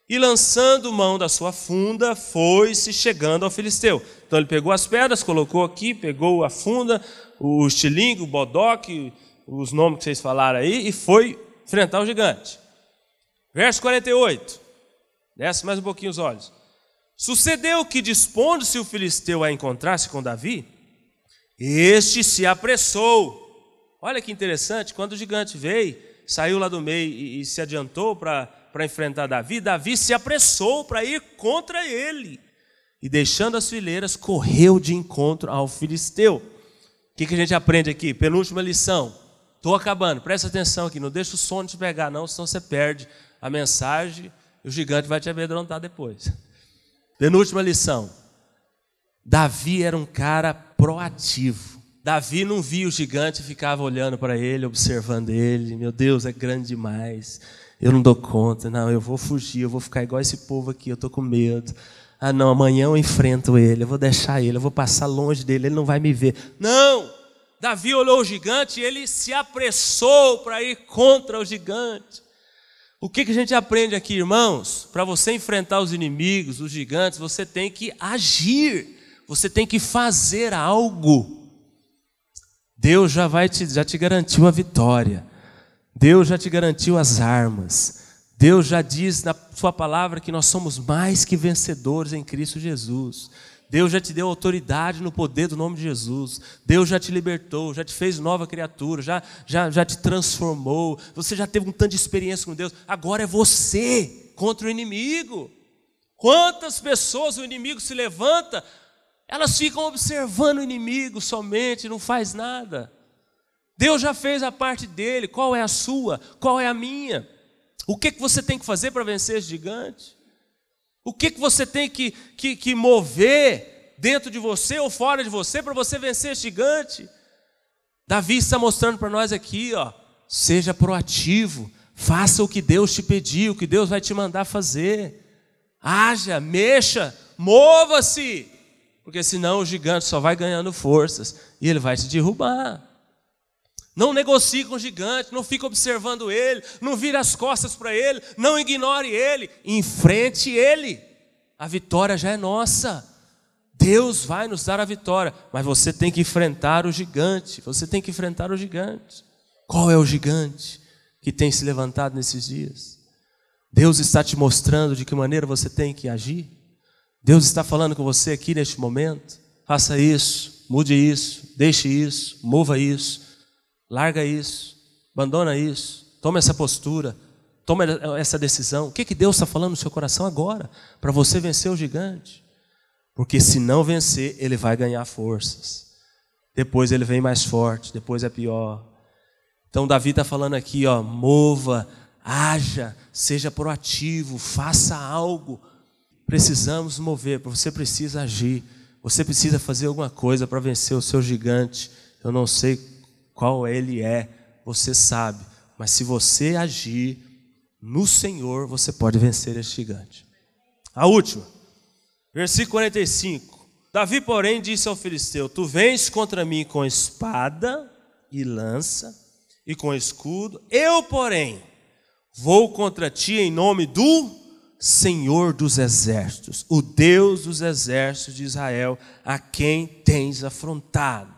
e lançando mão da sua funda, foi-se chegando ao filisteu. Então ele pegou as pedras, colocou aqui, pegou a funda, o estilingue, o bodoque, os nomes que vocês falaram aí, e foi enfrentar o gigante. Verso 48. Desce mais um pouquinho os olhos. Sucedeu que, dispondo-se o filisteu a encontrar-se com Davi, este se apressou. Olha que interessante, quando o gigante veio, saiu lá do meio e, e se adiantou para enfrentar Davi, Davi se apressou para ir contra ele. E deixando as fileiras, correu de encontro ao filisteu. O que, que a gente aprende aqui? Penúltima lição. Estou acabando, presta atenção aqui, não deixa o sono te pegar, não, senão você perde a mensagem e o gigante vai te amedrontar depois. Penúltima lição. Davi era um cara proativo. Davi não via o gigante ficava olhando para ele, observando ele. Meu Deus, é grande demais. Eu não dou conta. Não, eu vou fugir, eu vou ficar igual esse povo aqui, eu estou com medo. Ah, não, amanhã eu enfrento ele, eu vou deixar ele, eu vou passar longe dele, ele não vai me ver. Não! Davi olhou o gigante e ele se apressou para ir contra o gigante. O que, que a gente aprende aqui, irmãos? Para você enfrentar os inimigos, os gigantes, você tem que agir, você tem que fazer algo. Deus já vai te, já te garantiu a vitória. Deus já te garantiu as armas. Deus já diz na sua palavra que nós somos mais que vencedores em Cristo Jesus. Deus já te deu autoridade no poder do nome de Jesus. Deus já te libertou, já te fez nova criatura, já, já, já te transformou. Você já teve um tanto de experiência com Deus. Agora é você contra o inimigo. Quantas pessoas o inimigo se levanta elas ficam observando o inimigo somente, não faz nada. Deus já fez a parte dele, qual é a sua, qual é a minha? O que, que você tem que fazer para vencer esse gigante? O que, que você tem que, que, que mover dentro de você ou fora de você para você vencer esse gigante? Davi está mostrando para nós aqui, ó, seja proativo, faça o que Deus te pediu, o que Deus vai te mandar fazer. Haja, mexa, mova-se porque senão o gigante só vai ganhando forças e ele vai te derrubar. Não negocie com o gigante, não fique observando ele, não vire as costas para ele, não ignore ele, enfrente ele. A vitória já é nossa. Deus vai nos dar a vitória, mas você tem que enfrentar o gigante. Você tem que enfrentar o gigante. Qual é o gigante que tem se levantado nesses dias? Deus está te mostrando de que maneira você tem que agir. Deus está falando com você aqui neste momento. Faça isso, mude isso, deixe isso, mova isso, larga isso, abandona isso, tome essa postura, tome essa decisão. O que, que Deus está falando no seu coração agora? Para você vencer o gigante. Porque se não vencer, ele vai ganhar forças. Depois ele vem mais forte, depois é pior. Então Davi está falando aqui, ó, mova, haja, seja proativo, faça algo precisamos mover, você precisa agir, você precisa fazer alguma coisa para vencer o seu gigante. Eu não sei qual ele é, você sabe, mas se você agir no Senhor, você pode vencer esse gigante. A última, versículo 45. Davi, porém, disse ao filisteu: Tu vens contra mim com espada e lança e com escudo, eu, porém, vou contra ti em nome do Senhor dos exércitos, o Deus dos exércitos de Israel, a quem tens afrontado.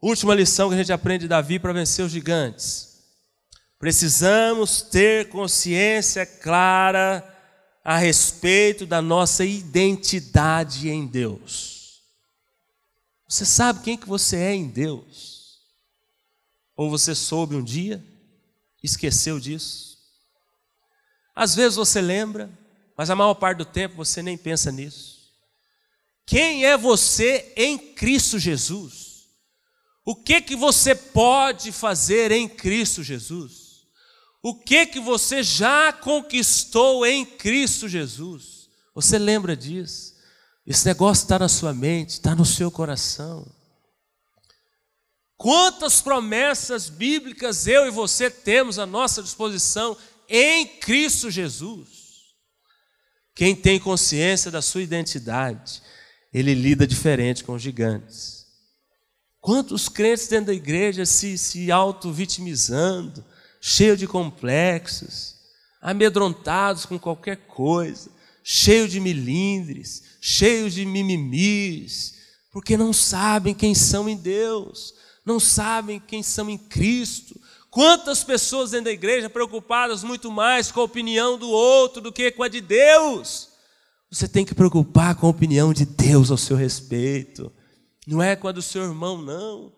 Última lição que a gente aprende de Davi para vencer os gigantes. Precisamos ter consciência clara a respeito da nossa identidade em Deus. Você sabe quem que você é em Deus? Ou você soube um dia, esqueceu disso? Às vezes você lembra, mas a maior parte do tempo você nem pensa nisso. Quem é você em Cristo Jesus? O que que você pode fazer em Cristo Jesus? O que que você já conquistou em Cristo Jesus? Você lembra disso? Esse negócio está na sua mente, está no seu coração. Quantas promessas bíblicas eu e você temos à nossa disposição em Cristo Jesus. Quem tem consciência da sua identidade, ele lida diferente com os gigantes. Quantos crentes dentro da igreja se, se auto-vitimizando, cheio de complexos, amedrontados com qualquer coisa, cheio de milindres, cheios de mimimis, porque não sabem quem são em Deus, não sabem quem são em Cristo, Quantas pessoas dentro da igreja preocupadas muito mais com a opinião do outro do que com a de Deus? Você tem que preocupar com a opinião de Deus ao seu respeito, não é com a do seu irmão, não.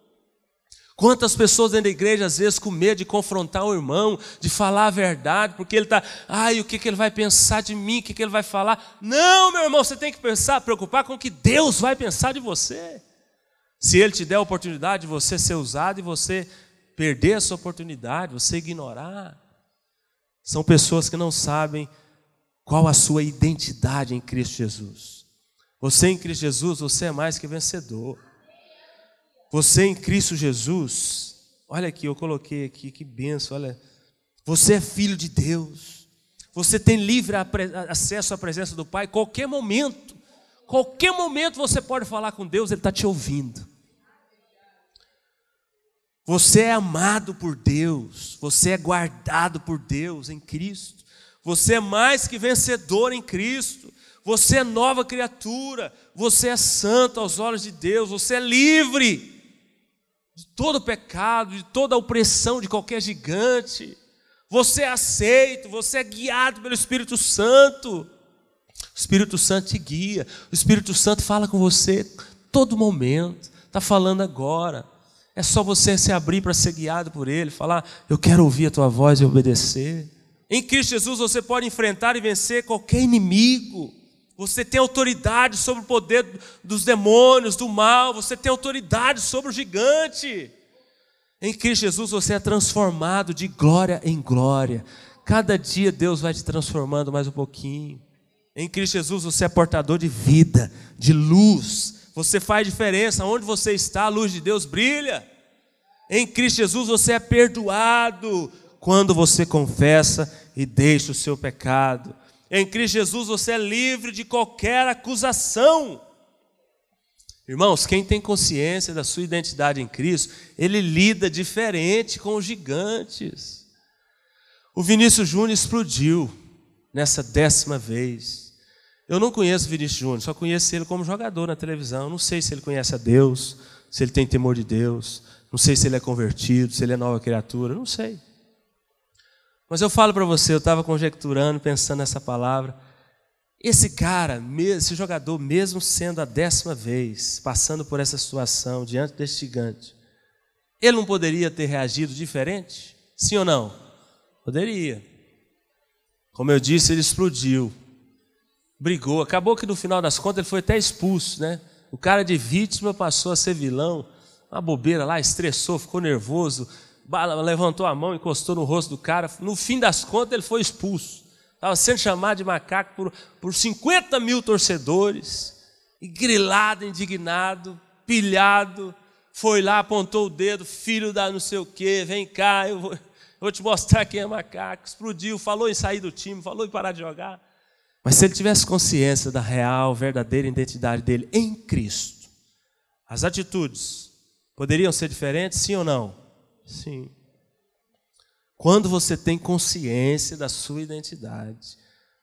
Quantas pessoas dentro da igreja, às vezes, com medo de confrontar o irmão, de falar a verdade, porque ele está, ai, o que, que ele vai pensar de mim, o que, que ele vai falar? Não, meu irmão, você tem que pensar, preocupar com o que Deus vai pensar de você. Se ele te der a oportunidade de você ser usado e você perder essa oportunidade, você ignorar. São pessoas que não sabem qual a sua identidade em Cristo Jesus. Você em Cristo Jesus, você é mais que vencedor. Você em Cristo Jesus, olha aqui, eu coloquei aqui, que benção, olha. Você é filho de Deus. Você tem livre acesso à presença do Pai, qualquer momento. Qualquer momento você pode falar com Deus, Ele está te ouvindo. Você é amado por Deus, você é guardado por Deus em Cristo. Você é mais que vencedor em Cristo. Você é nova criatura. Você é santo aos olhos de Deus. Você é livre de todo pecado, de toda opressão de qualquer gigante. Você é aceito, você é guiado pelo Espírito Santo. O Espírito Santo te guia. O Espírito Santo fala com você todo momento. Está falando agora. É só você se abrir para ser guiado por Ele, falar: Eu quero ouvir a tua voz e obedecer. Em Cristo Jesus você pode enfrentar e vencer qualquer inimigo. Você tem autoridade sobre o poder dos demônios, do mal, você tem autoridade sobre o gigante. Em Cristo Jesus você é transformado de glória em glória. Cada dia Deus vai te transformando mais um pouquinho. Em Cristo Jesus você é portador de vida, de luz. Você faz diferença. Onde você está, a luz de Deus brilha. Em Cristo Jesus você é perdoado quando você confessa e deixa o seu pecado. Em Cristo Jesus você é livre de qualquer acusação. Irmãos, quem tem consciência da sua identidade em Cristo, ele lida diferente com os gigantes. O Vinícius Júnior explodiu nessa décima vez. Eu não conheço o Vinícius Júnior, só conheço ele como jogador na televisão. Não sei se ele conhece a Deus, se ele tem temor de Deus, não sei se ele é convertido, se ele é nova criatura, não sei. Mas eu falo para você, eu estava conjecturando, pensando nessa palavra. Esse cara, esse jogador, mesmo sendo a décima vez, passando por essa situação diante desse gigante, ele não poderia ter reagido diferente? Sim ou não? Poderia. Como eu disse, ele explodiu, brigou. Acabou que no final das contas ele foi até expulso, né? O cara de vítima passou a ser vilão, uma bobeira lá, estressou, ficou nervoso, levantou a mão, encostou no rosto do cara. No fim das contas, ele foi expulso. Estava sendo chamado de macaco por, por 50 mil torcedores, e grilado, indignado, pilhado. Foi lá, apontou o dedo, filho da não sei o quê, vem cá, eu vou, eu vou te mostrar quem é macaco. Explodiu, falou em sair do time, falou em parar de jogar. Mas se ele tivesse consciência da real, verdadeira identidade dele em Cristo, as atitudes poderiam ser diferentes, sim ou não? Sim. Quando você tem consciência da sua identidade,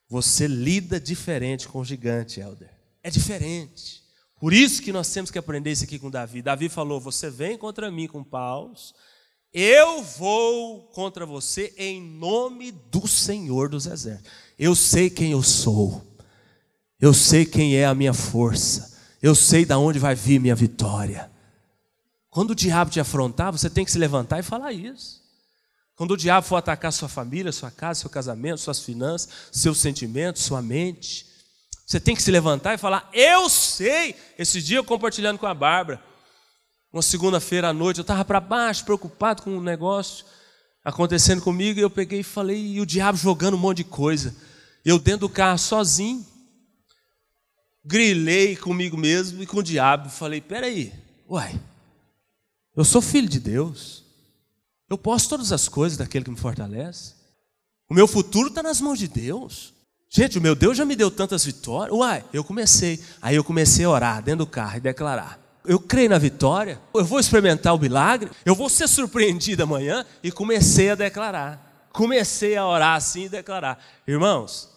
você lida diferente com o gigante, Elder. É diferente. Por isso que nós temos que aprender isso aqui com Davi. Davi falou: Você vem contra mim com paus, eu vou contra você em nome do Senhor dos Exércitos. Eu sei quem eu sou, eu sei quem é a minha força, eu sei de onde vai vir minha vitória. Quando o diabo te afrontar, você tem que se levantar e falar isso. Quando o diabo for atacar sua família, sua casa, seu casamento, suas finanças, seus sentimentos, sua mente, você tem que se levantar e falar: Eu sei. Esse dia eu compartilhando com a Bárbara, uma segunda-feira à noite, eu estava para baixo, preocupado com um negócio acontecendo comigo, eu peguei e falei, e o diabo jogando um monte de coisa. Eu dentro do carro sozinho, grilei comigo mesmo e com o diabo, falei: Peraí, uai. Eu sou filho de Deus. Eu posso todas as coisas daquele que me fortalece. O meu futuro está nas mãos de Deus. Gente, o meu Deus já me deu tantas vitórias. Uai, eu comecei. Aí eu comecei a orar dentro do carro e declarar. Eu creio na vitória, eu vou experimentar o milagre, eu vou ser surpreendido amanhã e comecei a declarar. Comecei a orar assim e declarar. Irmãos,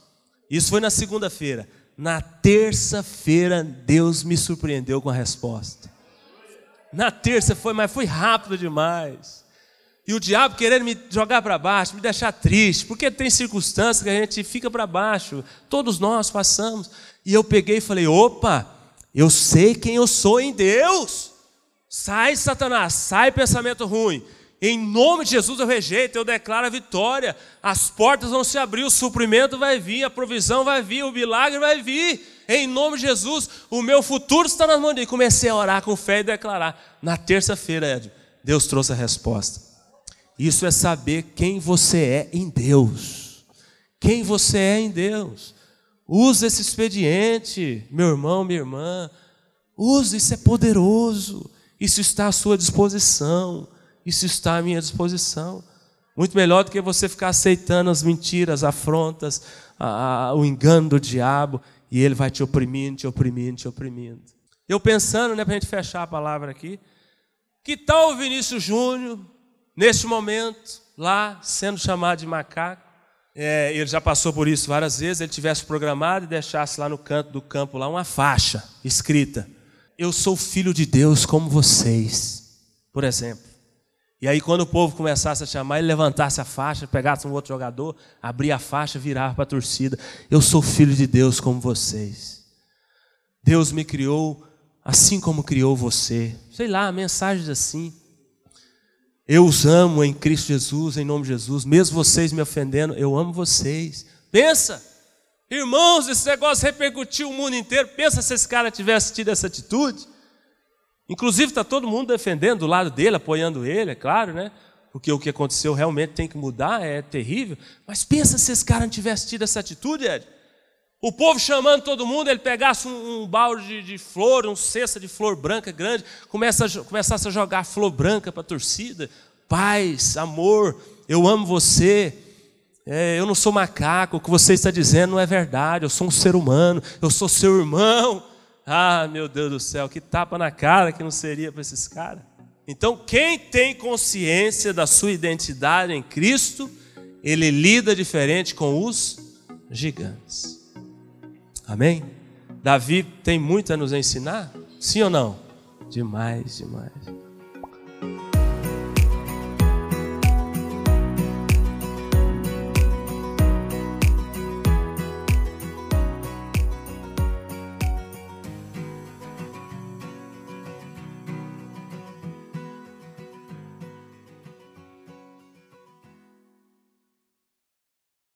isso foi na segunda-feira. Na terça-feira, Deus me surpreendeu com a resposta. Na terça foi, mas foi rápido demais. E o diabo querendo me jogar para baixo, me deixar triste, porque tem circunstâncias que a gente fica para baixo. Todos nós passamos. E eu peguei e falei: opa, eu sei quem eu sou em Deus. Sai, Satanás, sai pensamento ruim. Em nome de Jesus eu rejeito, eu declaro a vitória. As portas vão se abrir, o suprimento vai vir, a provisão vai vir, o milagre vai vir. Em nome de Jesus, o meu futuro está nas mãos de Deus. Comecei a orar com fé e declarar. Na terça-feira, Ed, Deus trouxe a resposta. Isso é saber quem você é em Deus. Quem você é em Deus. Use esse expediente, meu irmão, minha irmã. Use, isso é poderoso. Isso está à sua disposição. Isso está à minha disposição. Muito melhor do que você ficar aceitando as mentiras, as afrontas, a, a, o engano do diabo, e ele vai te oprimindo, te oprimindo, te oprimindo. Eu pensando, né, para a gente fechar a palavra aqui, que tal o Vinícius Júnior, neste momento, lá, sendo chamado de macaco, é, ele já passou por isso várias vezes, ele tivesse programado e deixasse lá no canto do campo lá uma faixa escrita: Eu sou filho de Deus como vocês, por exemplo. E aí, quando o povo começasse a chamar, ele levantasse a faixa, pegasse um outro jogador, abria a faixa, virava para a torcida: Eu sou filho de Deus como vocês. Deus me criou assim como criou você. Sei lá, mensagens assim. Eu os amo em Cristo Jesus, em nome de Jesus, mesmo vocês me ofendendo, eu amo vocês. Pensa, irmãos, esse negócio repercutiu o mundo inteiro. Pensa se esse cara tivesse tido essa atitude. Inclusive, está todo mundo defendendo do lado dele, apoiando ele, é claro, né? Porque o que aconteceu realmente tem que mudar, é terrível. Mas pensa se esse cara não tivesse tido essa atitude, Ed. O povo chamando todo mundo, ele pegasse um, um balde de, de, flor, um cesta de flor branca grande, começa a, começasse a jogar flor branca para a torcida. Paz, amor, eu amo você. É, eu não sou macaco, o que você está dizendo não é verdade. Eu sou um ser humano, eu sou seu irmão. Ah, meu Deus do céu, que tapa na cara que não seria para esses caras. Então, quem tem consciência da sua identidade em Cristo, ele lida diferente com os gigantes. Amém? Davi tem muito a nos ensinar? Sim ou não? Demais, demais.